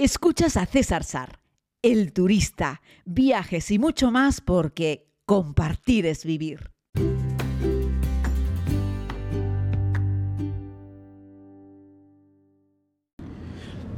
Escuchas a César Sar, el turista, viajes y mucho más porque compartir es vivir.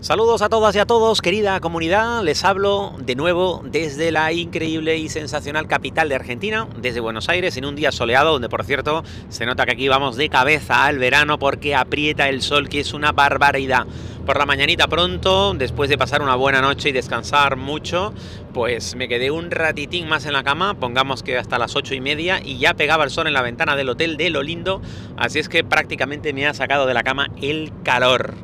Saludos a todas y a todos, querida comunidad. Les hablo de nuevo desde la increíble y sensacional capital de Argentina, desde Buenos Aires, en un día soleado, donde por cierto se nota que aquí vamos de cabeza al verano porque aprieta el sol, que es una barbaridad. Por la mañanita pronto, después de pasar una buena noche y descansar mucho, pues me quedé un ratitín más en la cama, pongamos que hasta las ocho y media, y ya pegaba el sol en la ventana del hotel de lo lindo, así es que prácticamente me ha sacado de la cama el calor.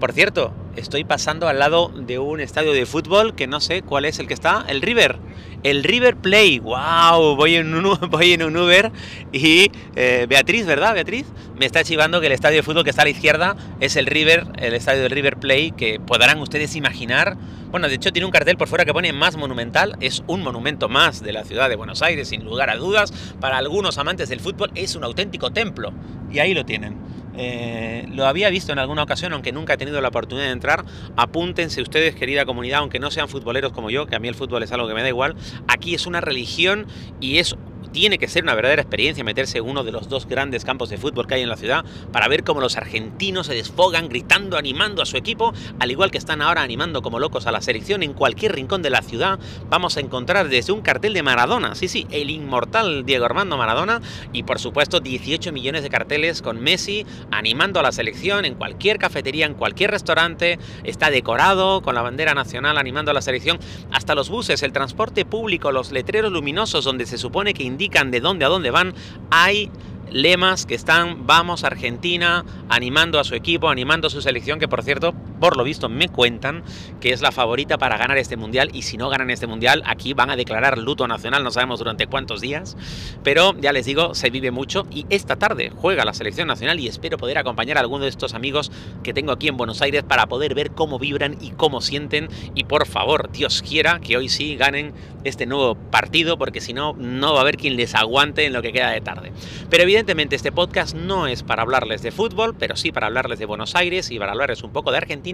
Por cierto, estoy pasando al lado de un estadio de fútbol que no sé cuál es el que está, el River. El River Play, wow, voy en un, voy en Uber y eh, Beatriz, ¿verdad? Beatriz, me está chivando que el estadio de fútbol que está a la izquierda es el River, el estadio del River Play, que podrán ustedes imaginar. Bueno, de hecho tiene un cartel por fuera que pone más monumental, es un monumento más de la ciudad de Buenos Aires, sin lugar a dudas. Para algunos amantes del fútbol es un auténtico templo. Y ahí lo tienen. Eh, lo había visto en alguna ocasión, aunque nunca he tenido la oportunidad de entrar. Apúntense ustedes, querida comunidad, aunque no sean futboleros como yo, que a mí el fútbol es algo que me da igual. Aquí es una religión y es tiene que ser una verdadera experiencia meterse en uno de los dos grandes campos de fútbol que hay en la ciudad para ver cómo los argentinos se desfogan gritando, animando a su equipo, al igual que están ahora animando como locos a la selección en cualquier rincón de la ciudad. Vamos a encontrar desde un cartel de Maradona, sí, sí, el inmortal Diego Armando Maradona y por supuesto 18 millones de carteles con Messi animando a la selección en cualquier cafetería, en cualquier restaurante, está decorado con la bandera nacional animando a la selección, hasta los buses, el transporte público, los letreros luminosos donde se supone que indica de dónde a dónde van, hay lemas que están vamos Argentina animando a su equipo, animando a su selección, que por cierto, por lo visto me cuentan que es la favorita para ganar este mundial y si no ganan este mundial aquí van a declarar luto nacional, no sabemos durante cuántos días, pero ya les digo, se vive mucho y esta tarde juega la selección nacional y espero poder acompañar a alguno de estos amigos que tengo aquí en Buenos Aires para poder ver cómo vibran y cómo sienten y por favor, Dios quiera que hoy sí ganen este nuevo partido porque si no, no va a haber quien les aguante en lo que queda de tarde. Pero evidentemente este podcast no es para hablarles de fútbol, pero sí para hablarles de Buenos Aires y para hablarles un poco de Argentina.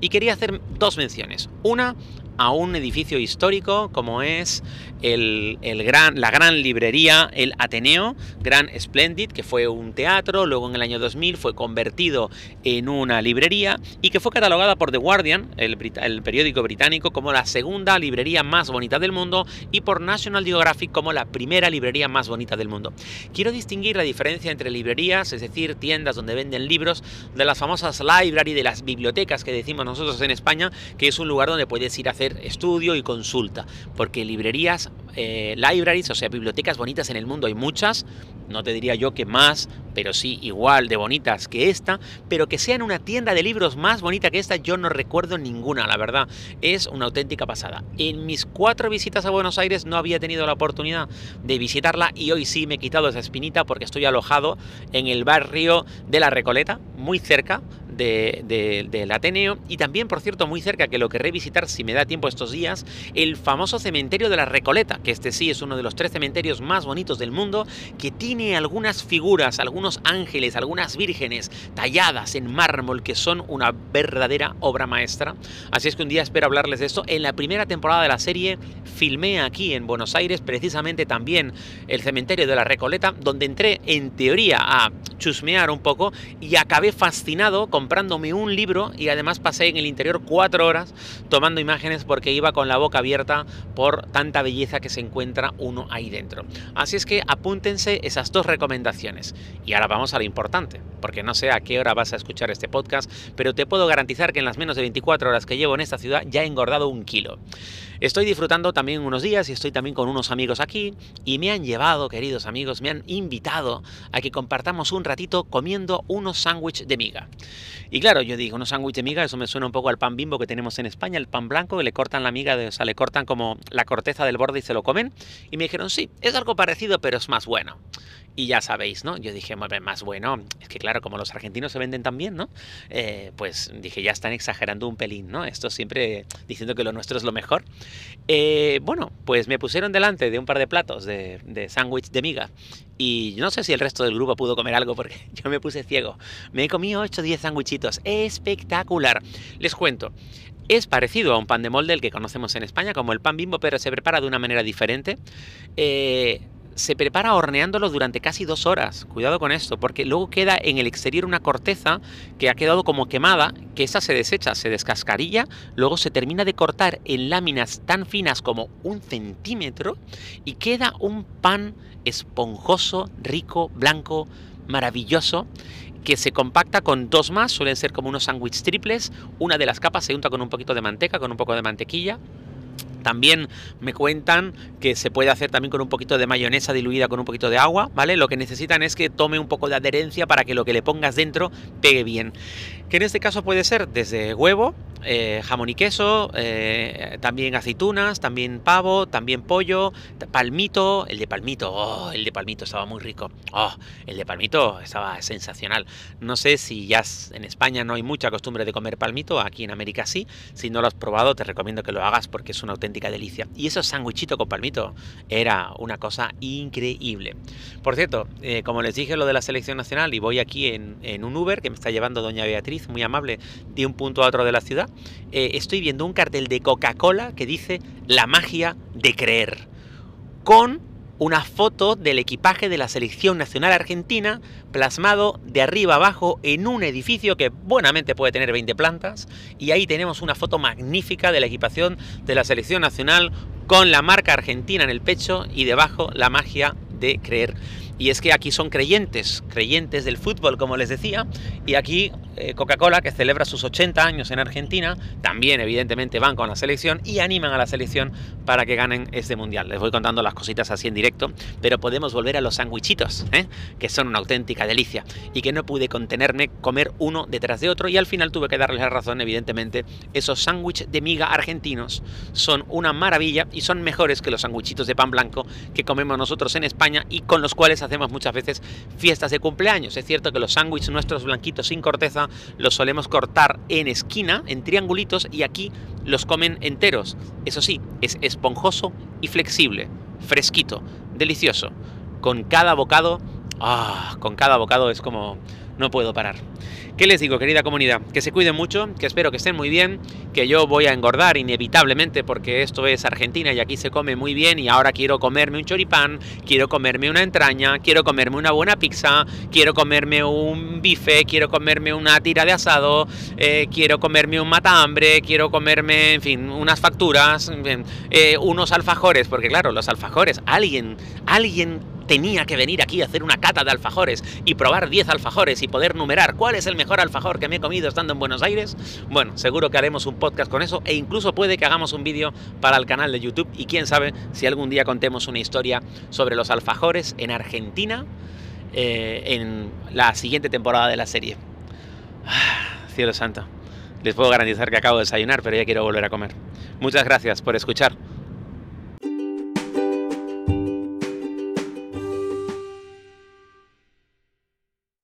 Y quería hacer dos menciones. Una, a un edificio histórico como es el, gran, la gran librería, el Ateneo, Gran Splendid, que fue un teatro, luego en el año 2000 fue convertido en una librería y que fue catalogada por The Guardian, el, el periódico británico, como la segunda librería más bonita del mundo y por National Geographic como la primera librería más bonita del mundo. Quiero distinguir la diferencia entre librerías, es decir, tiendas donde venden libros, de las famosas library, de las bibliotecas que decimos nosotros en España, que es un lugar donde puedes ir a hacer estudio y consulta, porque librerías, eh, libraries, o sea, bibliotecas bonitas en el mundo hay muchas, no te diría yo que más, pero sí igual de bonitas que esta, pero que sean una tienda de libros más bonita que esta, yo no recuerdo ninguna, la verdad, es una auténtica pasada. En mis cuatro visitas a Buenos Aires no había tenido la oportunidad de visitarla y hoy sí me he quitado esa espinita porque estoy alojado en el barrio de La Recoleta, muy cerca del Ateneo y también, por cierto, muy cerca, que lo querré visitar si me da tiempo estos días, el famoso cementerio de la Recoleta, que este sí es uno de los tres cementerios más bonitos del mundo, que tiene algunas figuras, algunos ángeles, algunas vírgenes talladas en mármol que son una verdadera obra maestra. Así es que un día espero hablarles de esto. En la primera temporada de la serie filmé aquí en Buenos Aires precisamente también el cementerio de la Recoleta, donde entré en teoría a chusmear un poco y acabé fascinado con comprándome un libro y además pasé en el interior cuatro horas tomando imágenes porque iba con la boca abierta por tanta belleza que se encuentra uno ahí dentro. Así es que apúntense esas dos recomendaciones. Y ahora vamos a lo importante, porque no sé a qué hora vas a escuchar este podcast, pero te puedo garantizar que en las menos de 24 horas que llevo en esta ciudad ya he engordado un kilo. Estoy disfrutando también unos días y estoy también con unos amigos aquí y me han llevado, queridos amigos, me han invitado a que compartamos un ratito comiendo unos sándwiches de miga. Y claro, yo digo, unos sándwiches de miga, eso me suena un poco al pan bimbo que tenemos en España, el pan blanco, que le cortan la miga, de, o sea, le cortan como la corteza del borde y se lo comen. Y me dijeron, sí, es algo parecido, pero es más bueno. Y ya sabéis, ¿no? Yo dije, más bueno, es que claro, como los argentinos se venden tan bien, ¿no? Eh, pues dije, ya están exagerando un pelín, ¿no? Esto siempre diciendo que lo nuestro es lo mejor. Eh, bueno, pues me pusieron delante de un par de platos de, de sándwich de miga. Y no sé si el resto del grupo pudo comer algo porque yo me puse ciego. Me he comido 8 o 10 sándwichitos. Espectacular. Les cuento. Es parecido a un pan de molde el que conocemos en España, como el pan bimbo, pero se prepara de una manera diferente. Eh, se prepara horneándolo durante casi dos horas. Cuidado con esto, porque luego queda en el exterior una corteza que ha quedado como quemada, que esa se desecha, se descascarilla, luego se termina de cortar en láminas tan finas como un centímetro y queda un pan esponjoso, rico, blanco, maravilloso que se compacta con dos más, suelen ser como unos sándwiches triples. Una de las capas se unta con un poquito de manteca, con un poco de mantequilla. También me cuentan que se puede hacer también con un poquito de mayonesa diluida con un poquito de agua, ¿vale? Lo que necesitan es que tome un poco de adherencia para que lo que le pongas dentro pegue bien. Que en este caso puede ser desde huevo, eh, jamón y queso, eh, también aceitunas, también pavo, también pollo, palmito, el de palmito, oh, el de palmito estaba muy rico, oh, el de palmito estaba sensacional. No sé si ya en España no hay mucha costumbre de comer palmito, aquí en América sí, si no lo has probado te recomiendo que lo hagas porque es una auténtica delicia. Y eso sándwichito con palmito era una cosa increíble. Por cierto, eh, como les dije lo de la selección nacional y voy aquí en, en un Uber que me está llevando doña Beatriz, muy amable, de un punto a otro de la ciudad, eh, estoy viendo un cartel de Coca-Cola que dice la magia de creer, con una foto del equipaje de la selección nacional argentina plasmado de arriba abajo en un edificio que buenamente puede tener 20 plantas y ahí tenemos una foto magnífica de la equipación de la selección nacional con la marca argentina en el pecho y debajo la magia de creer. Y es que aquí son creyentes, creyentes del fútbol, como les decía, y aquí eh, Coca-Cola, que celebra sus 80 años en Argentina, también evidentemente van con la selección y animan a la selección para que ganen este mundial. Les voy contando las cositas así en directo, pero podemos volver a los sandwichitos, ¿eh? que son una auténtica delicia y que no pude contenerme comer uno detrás de otro y al final tuve que darles la razón, evidentemente, esos sándwiches de miga argentinos son una maravilla y son mejores que los sándwichitos de pan blanco que comemos nosotros en España y con los cuales hacemos muchas veces fiestas de cumpleaños. Es cierto que los sándwiches nuestros blanquitos sin corteza los solemos cortar en esquina, en triangulitos, y aquí los comen enteros. Eso sí, es esponjoso y flexible, fresquito, delicioso. Con cada bocado, ah, con cada bocado es como no puedo parar. ¿Qué les digo, querida comunidad? Que se cuiden mucho, que espero que estén muy bien, que yo voy a engordar inevitablemente porque esto es Argentina y aquí se come muy bien y ahora quiero comerme un choripán, quiero comerme una entraña, quiero comerme una buena pizza, quiero comerme un bife, quiero comerme una tira de asado, eh, quiero comerme un matambre, quiero comerme, en fin, unas facturas, eh, unos alfajores, porque claro, los alfajores, alguien, alguien tenía que venir aquí a hacer una cata de alfajores y probar 10 alfajores y poder numerar cuál es el mejor alfajor que me he comido estando en Buenos Aires, bueno, seguro que haremos un podcast con eso e incluso puede que hagamos un vídeo para el canal de YouTube y quién sabe si algún día contemos una historia sobre los alfajores en Argentina eh, en la siguiente temporada de la serie. Ah, cielo santo. Les puedo garantizar que acabo de desayunar, pero ya quiero volver a comer. Muchas gracias por escuchar.